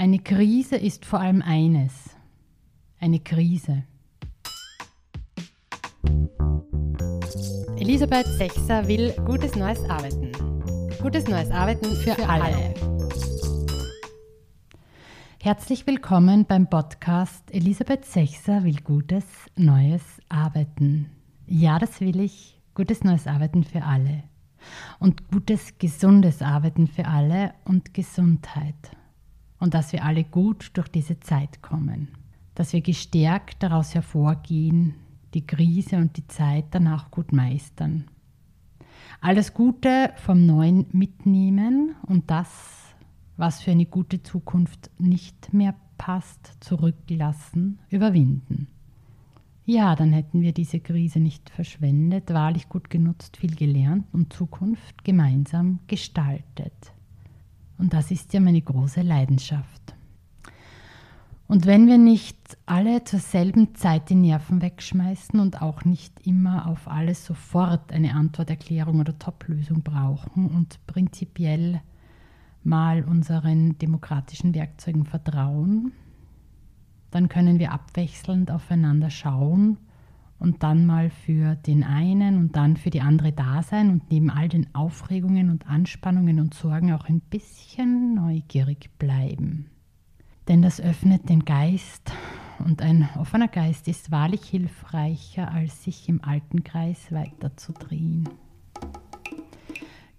Eine Krise ist vor allem eines. Eine Krise. Elisabeth Sechser will gutes neues Arbeiten. Gutes neues Arbeiten für, für alle. alle. Herzlich willkommen beim Podcast Elisabeth Sechser will gutes neues Arbeiten. Ja, das will ich. Gutes neues Arbeiten für alle. Und gutes, gesundes Arbeiten für alle und Gesundheit und dass wir alle gut durch diese Zeit kommen, dass wir gestärkt daraus hervorgehen, die Krise und die Zeit danach gut meistern. Alles Gute vom Neuen mitnehmen und das, was für eine gute Zukunft nicht mehr passt, zurücklassen, überwinden. Ja, dann hätten wir diese Krise nicht verschwendet, wahrlich gut genutzt, viel gelernt und Zukunft gemeinsam gestaltet. Und das ist ja meine große Leidenschaft. Und wenn wir nicht alle zur selben Zeit die Nerven wegschmeißen und auch nicht immer auf alles sofort eine Antworterklärung oder Top-Lösung brauchen und prinzipiell mal unseren demokratischen Werkzeugen vertrauen, dann können wir abwechselnd aufeinander schauen und dann mal für den einen und dann für die andere da sein und neben all den Aufregungen und Anspannungen und Sorgen auch ein bisschen neugierig bleiben. Denn das öffnet den Geist und ein offener Geist ist wahrlich hilfreicher, als sich im alten Kreis weiterzudrehen.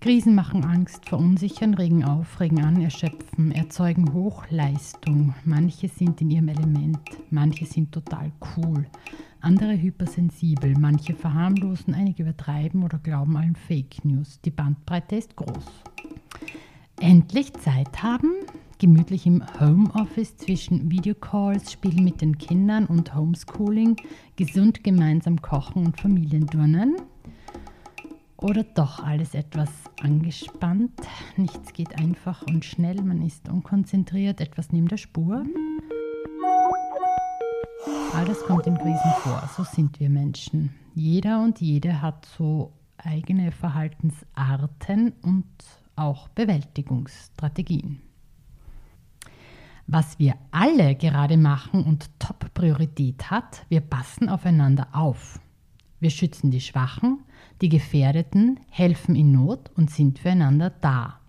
Krisen machen Angst, verunsichern, regen auf, regen an, erschöpfen, erzeugen Hochleistung. Manche sind in ihrem Element, manche sind total cool, andere hypersensibel, manche verharmlosen, einige übertreiben oder glauben allen Fake News. Die Bandbreite ist groß. Endlich Zeit haben, gemütlich im Homeoffice zwischen Videocalls, Spielen mit den Kindern und Homeschooling, gesund gemeinsam kochen und Familienturnen. Oder doch alles etwas angespannt, nichts geht einfach und schnell, man ist unkonzentriert, etwas neben der Spur. All das kommt in Krisen vor, so sind wir Menschen. Jeder und jede hat so eigene Verhaltensarten und auch Bewältigungsstrategien. Was wir alle gerade machen und Top-Priorität hat, wir passen aufeinander auf. Wir schützen die Schwachen, die Gefährdeten, helfen in Not und sind füreinander da.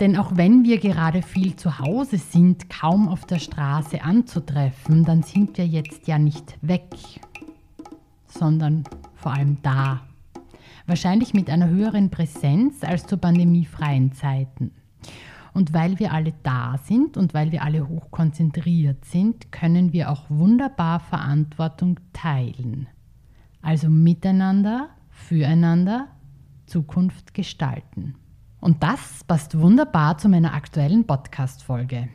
Denn auch wenn wir gerade viel zu Hause sind, kaum auf der Straße anzutreffen, dann sind wir jetzt ja nicht weg, sondern vor allem da. Wahrscheinlich mit einer höheren Präsenz als zu pandemiefreien Zeiten. Und weil wir alle da sind und weil wir alle hoch konzentriert sind, können wir auch wunderbar Verantwortung teilen. Also miteinander, füreinander Zukunft gestalten. Und das passt wunderbar zu meiner aktuellen Podcast-Folge.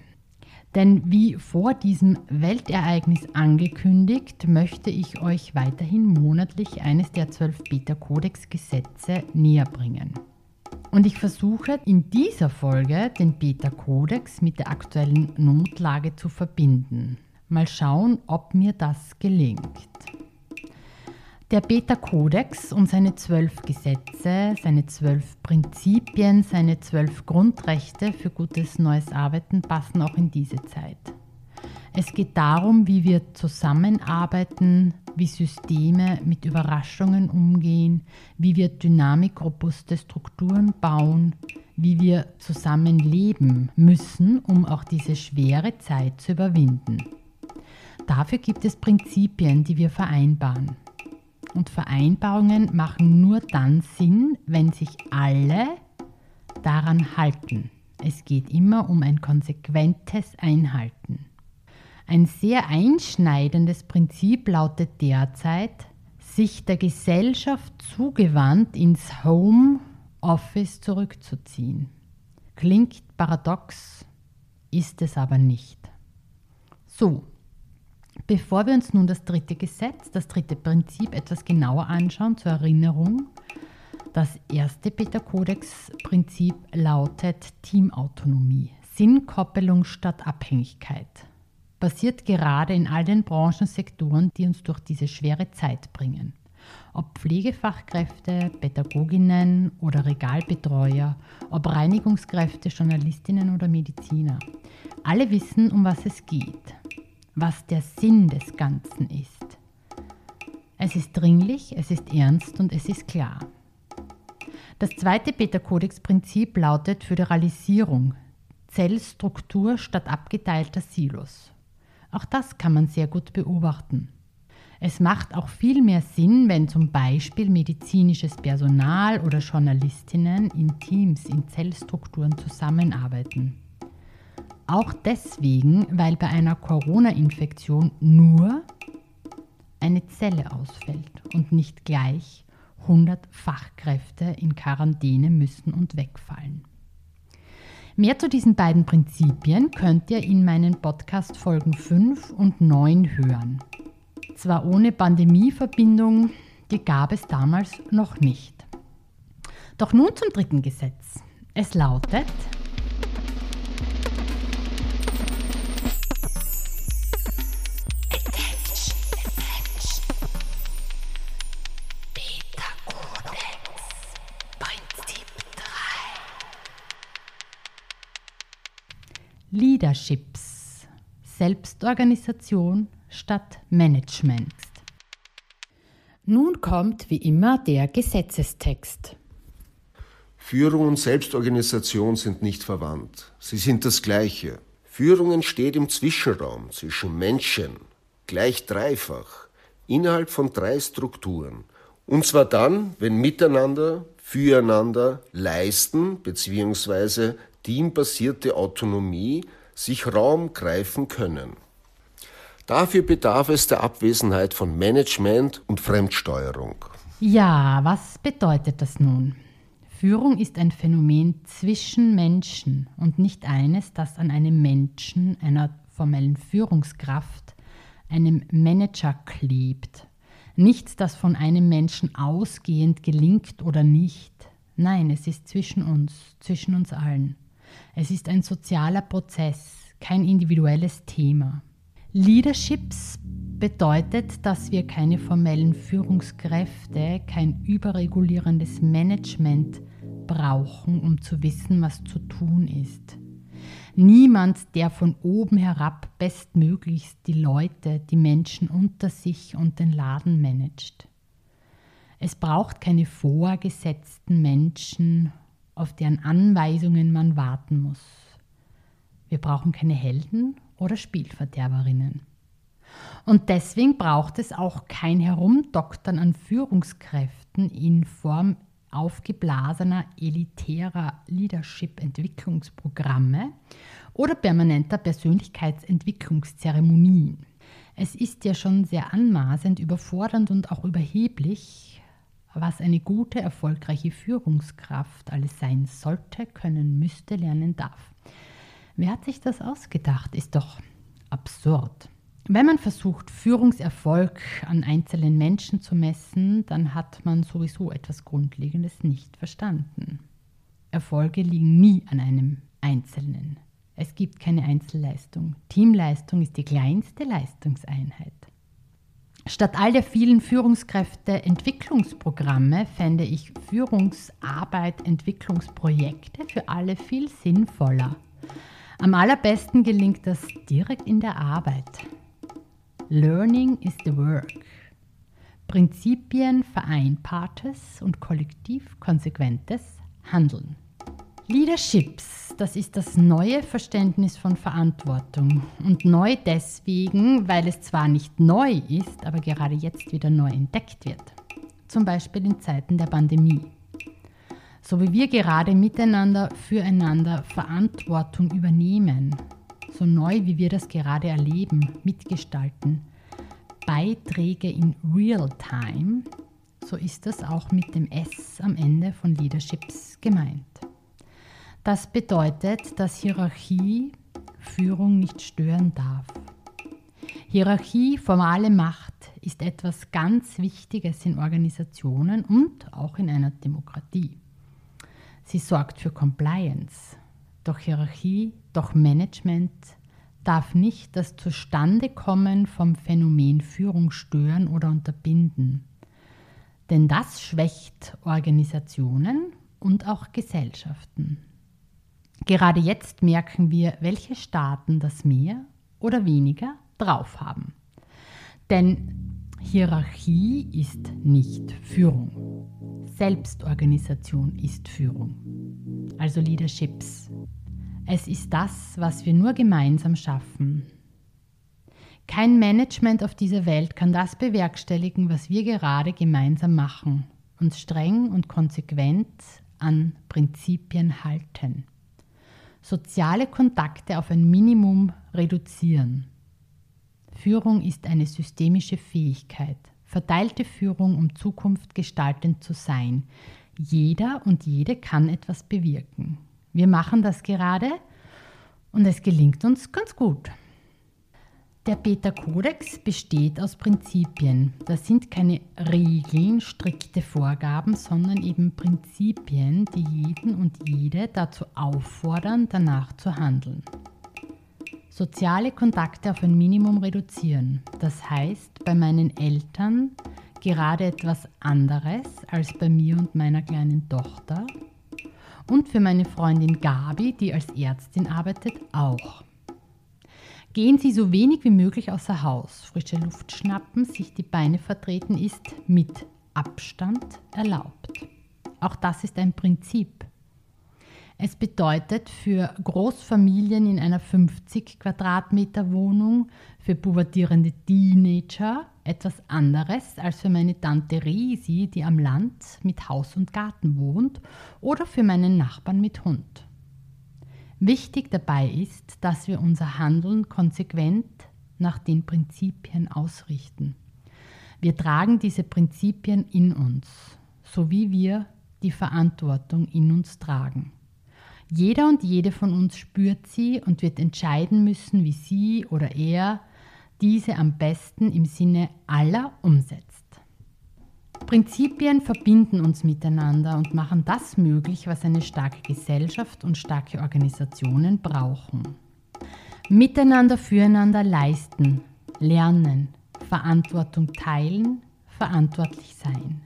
Denn wie vor diesem Weltereignis angekündigt, möchte ich euch weiterhin monatlich eines der zwölf Beta-Kodex-Gesetze näher bringen. Und ich versuche in dieser Folge den Beta-Kodex mit der aktuellen Notlage zu verbinden. Mal schauen, ob mir das gelingt. Der Beta-Kodex und seine zwölf Gesetze, seine zwölf Prinzipien, seine zwölf Grundrechte für gutes neues Arbeiten passen auch in diese Zeit. Es geht darum, wie wir zusammenarbeiten, wie Systeme mit Überraschungen umgehen, wie wir dynamikrobuste Strukturen bauen, wie wir zusammenleben müssen, um auch diese schwere Zeit zu überwinden. Dafür gibt es Prinzipien, die wir vereinbaren. Und Vereinbarungen machen nur dann Sinn, wenn sich alle daran halten. Es geht immer um ein konsequentes Einhalten. Ein sehr einschneidendes Prinzip lautet derzeit, sich der Gesellschaft zugewandt ins Home Office zurückzuziehen. Klingt paradox, ist es aber nicht. So, Bevor wir uns nun das dritte Gesetz, das dritte Prinzip etwas genauer anschauen, zur Erinnerung, das erste Beta-Kodex-Prinzip lautet Teamautonomie, Sinnkoppelung statt Abhängigkeit. Passiert gerade in all den Branchensektoren, die uns durch diese schwere Zeit bringen. Ob Pflegefachkräfte, Pädagoginnen oder Regalbetreuer, ob Reinigungskräfte, Journalistinnen oder Mediziner. Alle wissen, um was es geht, was der Sinn des Ganzen ist. Es ist dringlich, es ist ernst und es ist klar. Das zweite Beta-Kodex-Prinzip lautet Föderalisierung, Zellstruktur statt abgeteilter Silos. Auch das kann man sehr gut beobachten. Es macht auch viel mehr Sinn, wenn zum Beispiel medizinisches Personal oder Journalistinnen in Teams, in Zellstrukturen zusammenarbeiten. Auch deswegen, weil bei einer Corona-Infektion nur eine Zelle ausfällt und nicht gleich 100 Fachkräfte in Quarantäne müssen und wegfallen. Mehr zu diesen beiden Prinzipien könnt ihr in meinen Podcast Folgen 5 und 9 hören zwar ohne Pandemieverbindung, die gab es damals noch nicht. Doch nun zum dritten Gesetz. Es lautet, Leaderships, Selbstorganisation, statt Management. Nun kommt wie immer der Gesetzestext. Führung und Selbstorganisation sind nicht verwandt. Sie sind das Gleiche. Führung entsteht im Zwischenraum zwischen Menschen, gleich dreifach, innerhalb von drei Strukturen. Und zwar dann, wenn miteinander, füreinander leisten bzw. teambasierte Autonomie sich Raum greifen können. Dafür bedarf es der Abwesenheit von Management und Fremdsteuerung. Ja, was bedeutet das nun? Führung ist ein Phänomen zwischen Menschen und nicht eines, das an einem Menschen, einer formellen Führungskraft, einem Manager klebt. Nichts, das von einem Menschen ausgehend gelingt oder nicht. Nein, es ist zwischen uns, zwischen uns allen. Es ist ein sozialer Prozess, kein individuelles Thema. Leaderships bedeutet, dass wir keine formellen Führungskräfte, kein überregulierendes Management brauchen, um zu wissen, was zu tun ist. Niemand, der von oben herab bestmöglichst die Leute, die Menschen unter sich und den Laden managt. Es braucht keine vorgesetzten Menschen, auf deren Anweisungen man warten muss. Wir brauchen keine Helden oder Spielverderberinnen. Und deswegen braucht es auch kein Herumdoktern an Führungskräften in Form aufgeblasener elitärer Leadership-Entwicklungsprogramme oder permanenter Persönlichkeitsentwicklungszeremonien. Es ist ja schon sehr anmaßend, überfordernd und auch überheblich, was eine gute, erfolgreiche Führungskraft alles sein sollte, können, müsste, lernen darf. Wer hat sich das ausgedacht? Ist doch absurd. Wenn man versucht, Führungserfolg an einzelnen Menschen zu messen, dann hat man sowieso etwas Grundlegendes nicht verstanden. Erfolge liegen nie an einem Einzelnen. Es gibt keine Einzelleistung. Teamleistung ist die kleinste Leistungseinheit. Statt all der vielen Führungskräfte-Entwicklungsprogramme fände ich Führungsarbeit, Entwicklungsprojekte für alle viel sinnvoller am allerbesten gelingt das direkt in der Arbeit. Learning is the work. Prinzipien vereinbartes und kollektiv konsequentes Handeln. Leaderships, das ist das neue Verständnis von Verantwortung. Und neu deswegen, weil es zwar nicht neu ist, aber gerade jetzt wieder neu entdeckt wird. Zum Beispiel in Zeiten der Pandemie so wie wir gerade miteinander füreinander Verantwortung übernehmen, so neu wie wir das gerade erleben, mitgestalten, Beiträge in Real-Time, so ist das auch mit dem S am Ende von Leaderships gemeint. Das bedeutet, dass Hierarchie Führung nicht stören darf. Hierarchie, formale Macht ist etwas ganz Wichtiges in Organisationen und auch in einer Demokratie. Sie sorgt für Compliance. Doch Hierarchie, doch Management darf nicht das Zustandekommen vom Phänomen Führung stören oder unterbinden. Denn das schwächt Organisationen und auch Gesellschaften. Gerade jetzt merken wir, welche Staaten das mehr oder weniger drauf haben. Denn Hierarchie ist nicht Führung. Selbstorganisation ist Führung. Also Leaderships. Es ist das, was wir nur gemeinsam schaffen. Kein Management auf dieser Welt kann das bewerkstelligen, was wir gerade gemeinsam machen. Uns streng und konsequent an Prinzipien halten. Soziale Kontakte auf ein Minimum reduzieren. Führung ist eine systemische Fähigkeit. Verteilte Führung, um Zukunft gestaltend zu sein. Jeder und jede kann etwas bewirken. Wir machen das gerade und es gelingt uns ganz gut. Der Beta-Kodex besteht aus Prinzipien. Das sind keine Regeln, strikte Vorgaben, sondern eben Prinzipien, die jeden und jede dazu auffordern, danach zu handeln. Soziale Kontakte auf ein Minimum reduzieren. Das heißt, bei meinen Eltern gerade etwas anderes als bei mir und meiner kleinen Tochter. Und für meine Freundin Gabi, die als Ärztin arbeitet, auch. Gehen Sie so wenig wie möglich außer Haus, frische Luft schnappen, sich die Beine vertreten ist mit Abstand erlaubt. Auch das ist ein Prinzip. Es bedeutet für Großfamilien in einer 50 Quadratmeter Wohnung, für pubertierende Teenager etwas anderes als für meine Tante Risi, die am Land mit Haus und Garten wohnt, oder für meinen Nachbarn mit Hund. Wichtig dabei ist, dass wir unser Handeln konsequent nach den Prinzipien ausrichten. Wir tragen diese Prinzipien in uns, so wie wir die Verantwortung in uns tragen. Jeder und jede von uns spürt sie und wird entscheiden müssen, wie sie oder er diese am besten im Sinne aller umsetzt. Prinzipien verbinden uns miteinander und machen das möglich, was eine starke Gesellschaft und starke Organisationen brauchen. Miteinander füreinander leisten, lernen, Verantwortung teilen, verantwortlich sein.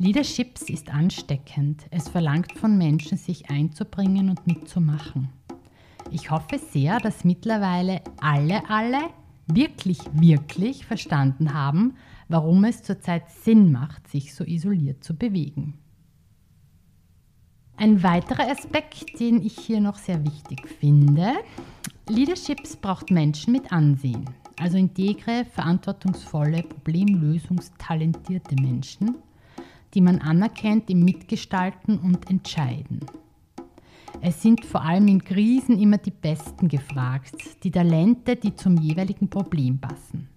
Leaderships ist ansteckend. Es verlangt von Menschen, sich einzubringen und mitzumachen. Ich hoffe sehr, dass mittlerweile alle, alle wirklich, wirklich verstanden haben, warum es zurzeit Sinn macht, sich so isoliert zu bewegen. Ein weiterer Aspekt, den ich hier noch sehr wichtig finde, Leaderships braucht Menschen mit Ansehen, also integre, verantwortungsvolle, problemlösungstalentierte Menschen, die man anerkennt im Mitgestalten und Entscheiden. Es sind vor allem in Krisen immer die Besten gefragt, die Talente, die zum jeweiligen Problem passen.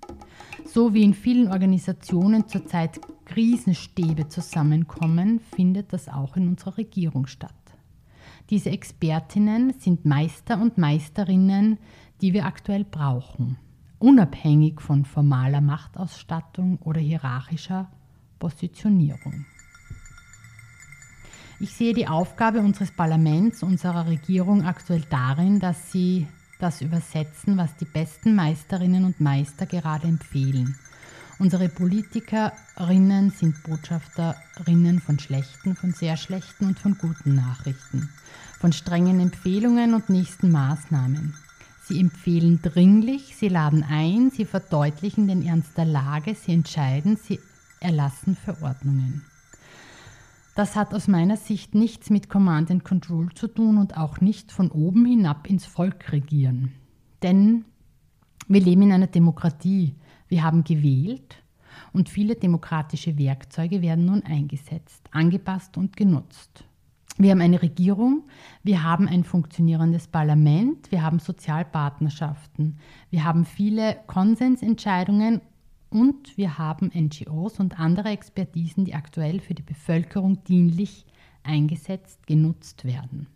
So wie in vielen Organisationen zurzeit Krisenstäbe zusammenkommen, findet das auch in unserer Regierung statt. Diese Expertinnen sind Meister und Meisterinnen, die wir aktuell brauchen, unabhängig von formaler Machtausstattung oder hierarchischer Positionierung. Ich sehe die Aufgabe unseres Parlaments, unserer Regierung aktuell darin, dass sie das übersetzen, was die besten Meisterinnen und Meister gerade empfehlen. Unsere Politikerinnen sind Botschafterinnen von schlechten, von sehr schlechten und von guten Nachrichten, von strengen Empfehlungen und nächsten Maßnahmen. Sie empfehlen dringlich, sie laden ein, sie verdeutlichen den Ernst der Lage, sie entscheiden, sie erlassen Verordnungen. Das hat aus meiner Sicht nichts mit Command and Control zu tun und auch nicht von oben hinab ins Volk regieren. Denn wir leben in einer Demokratie. Wir haben gewählt und viele demokratische Werkzeuge werden nun eingesetzt, angepasst und genutzt. Wir haben eine Regierung, wir haben ein funktionierendes Parlament, wir haben Sozialpartnerschaften, wir haben viele Konsensentscheidungen und wir haben NGOs und andere Expertisen, die aktuell für die Bevölkerung dienlich eingesetzt, genutzt werden.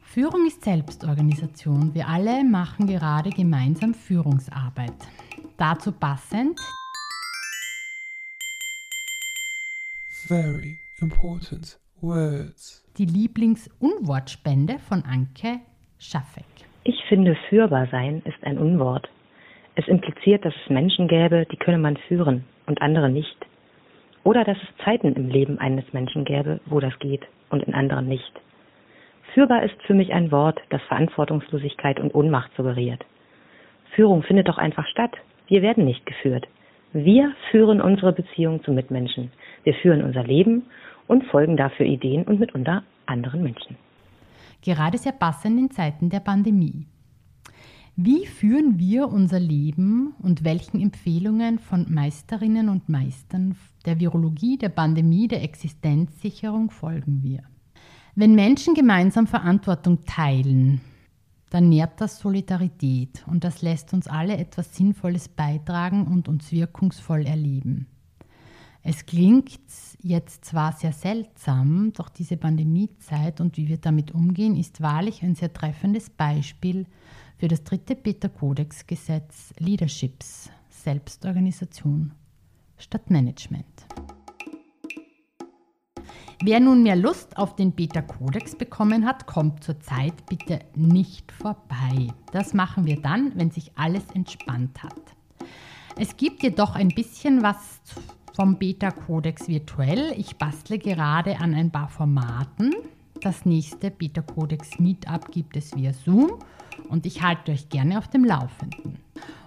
Führung ist Selbstorganisation. Wir alle machen gerade gemeinsam Führungsarbeit. Dazu passend Very important words. Die Lieblingsunwortspende von Anke Schaffek. Ich finde, führbar sein ist ein Unwort. Es impliziert, dass es Menschen gäbe, die könne man führen und andere nicht. Oder dass es Zeiten im Leben eines Menschen gäbe, wo das geht und in anderen nicht. Führbar ist für mich ein Wort, das Verantwortungslosigkeit und Ohnmacht suggeriert. Führung findet doch einfach statt. Wir werden nicht geführt. Wir führen unsere Beziehung zu Mitmenschen. Wir führen unser Leben und folgen dafür Ideen und mitunter anderen Menschen. Gerade sehr passend in Zeiten der Pandemie. Wie führen wir unser Leben und welchen Empfehlungen von Meisterinnen und Meistern der Virologie, der Pandemie, der Existenzsicherung folgen wir? Wenn Menschen gemeinsam Verantwortung teilen, dann nährt das Solidarität und das lässt uns alle etwas Sinnvolles beitragen und uns wirkungsvoll erleben. Es klingt jetzt zwar sehr seltsam, doch diese Pandemiezeit und wie wir damit umgehen, ist wahrlich ein sehr treffendes Beispiel für das dritte Peter-Kodex-Gesetz Leaderships, Selbstorganisation statt Management. Wer nun mehr Lust auf den Beta-Kodex bekommen hat, kommt zurzeit bitte nicht vorbei. Das machen wir dann, wenn sich alles entspannt hat. Es gibt jedoch ein bisschen was vom Beta-Kodex virtuell. Ich bastle gerade an ein paar Formaten. Das nächste Beta-Kodex Meetup gibt es via Zoom und ich halte euch gerne auf dem Laufenden.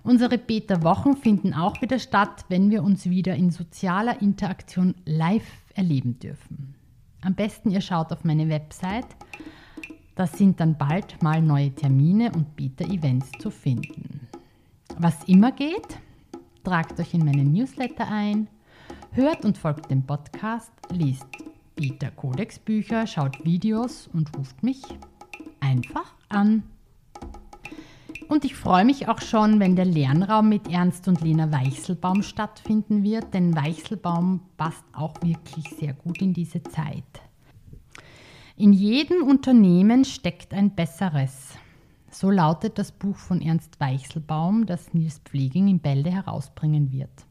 Unsere Beta-Wochen finden auch wieder statt, wenn wir uns wieder in sozialer Interaktion live erleben dürfen. Am besten ihr schaut auf meine Website. Da sind dann bald mal neue Termine und Beta-Events zu finden. Was immer geht, tragt euch in meinen Newsletter ein, hört und folgt dem Podcast, liest Beta-Codex-Bücher, schaut Videos und ruft mich einfach an. Und ich freue mich auch schon, wenn der Lernraum mit Ernst und Lena Weichselbaum stattfinden wird, denn Weichselbaum passt auch wirklich sehr gut in diese Zeit. In jedem Unternehmen steckt ein besseres. So lautet das Buch von Ernst Weichselbaum, das Nils Pfleging in Bälde herausbringen wird.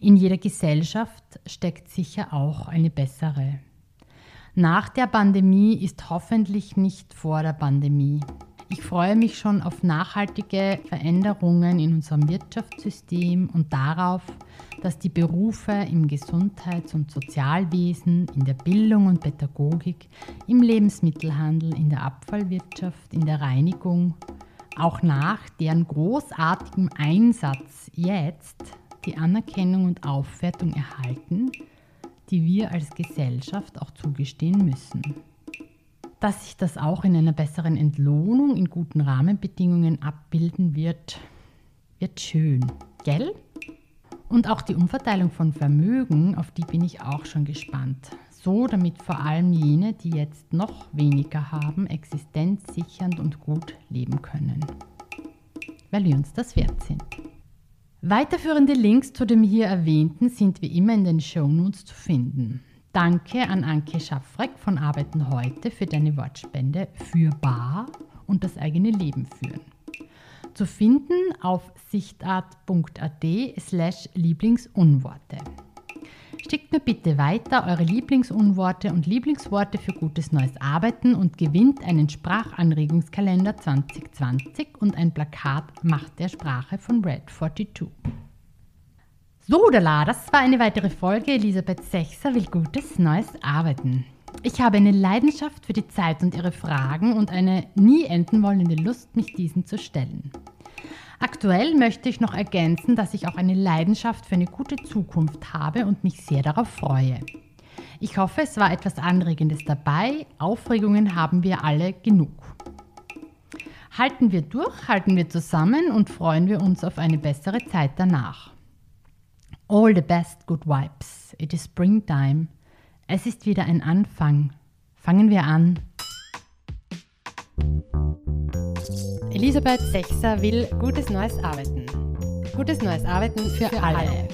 In jeder Gesellschaft steckt sicher auch eine bessere. Nach der Pandemie ist hoffentlich nicht vor der Pandemie. Ich freue mich schon auf nachhaltige Veränderungen in unserem Wirtschaftssystem und darauf, dass die Berufe im Gesundheits- und Sozialwesen, in der Bildung und Pädagogik, im Lebensmittelhandel, in der Abfallwirtschaft, in der Reinigung, auch nach deren großartigem Einsatz jetzt die Anerkennung und Aufwertung erhalten, die wir als Gesellschaft auch zugestehen müssen dass sich das auch in einer besseren Entlohnung, in guten Rahmenbedingungen abbilden wird, wird schön, gell? Und auch die Umverteilung von Vermögen, auf die bin ich auch schon gespannt. So, damit vor allem jene, die jetzt noch weniger haben, existenzsichernd und gut leben können. Weil wir uns das wert sind. Weiterführende Links zu dem hier erwähnten sind wie immer in den Shownotes zu finden. Danke an Anke Schaffreck von Arbeiten heute für deine Wortspende für Bar und das eigene Leben führen. Zu finden auf sichtart.at slash Lieblingsunworte. Schickt mir bitte weiter eure Lieblingsunworte und Lieblingsworte für gutes neues Arbeiten und gewinnt einen Sprachanregungskalender 2020 und ein Plakat Macht der Sprache von Red 42. So, Dala, das war eine weitere Folge. Elisabeth Sechser will gutes neues Arbeiten. Ich habe eine Leidenschaft für die Zeit und ihre Fragen und eine nie enden wollende Lust, mich diesen zu stellen. Aktuell möchte ich noch ergänzen, dass ich auch eine Leidenschaft für eine gute Zukunft habe und mich sehr darauf freue. Ich hoffe, es war etwas Anregendes dabei. Aufregungen haben wir alle genug. Halten wir durch, halten wir zusammen und freuen wir uns auf eine bessere Zeit danach. All the best good vibes. It is springtime. Es ist wieder ein Anfang. Fangen wir an. Elisabeth Sechser will gutes neues Arbeiten. Gutes neues Arbeiten für, für alle. alle.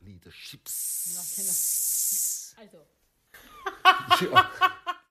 Leaderships. Also. ja.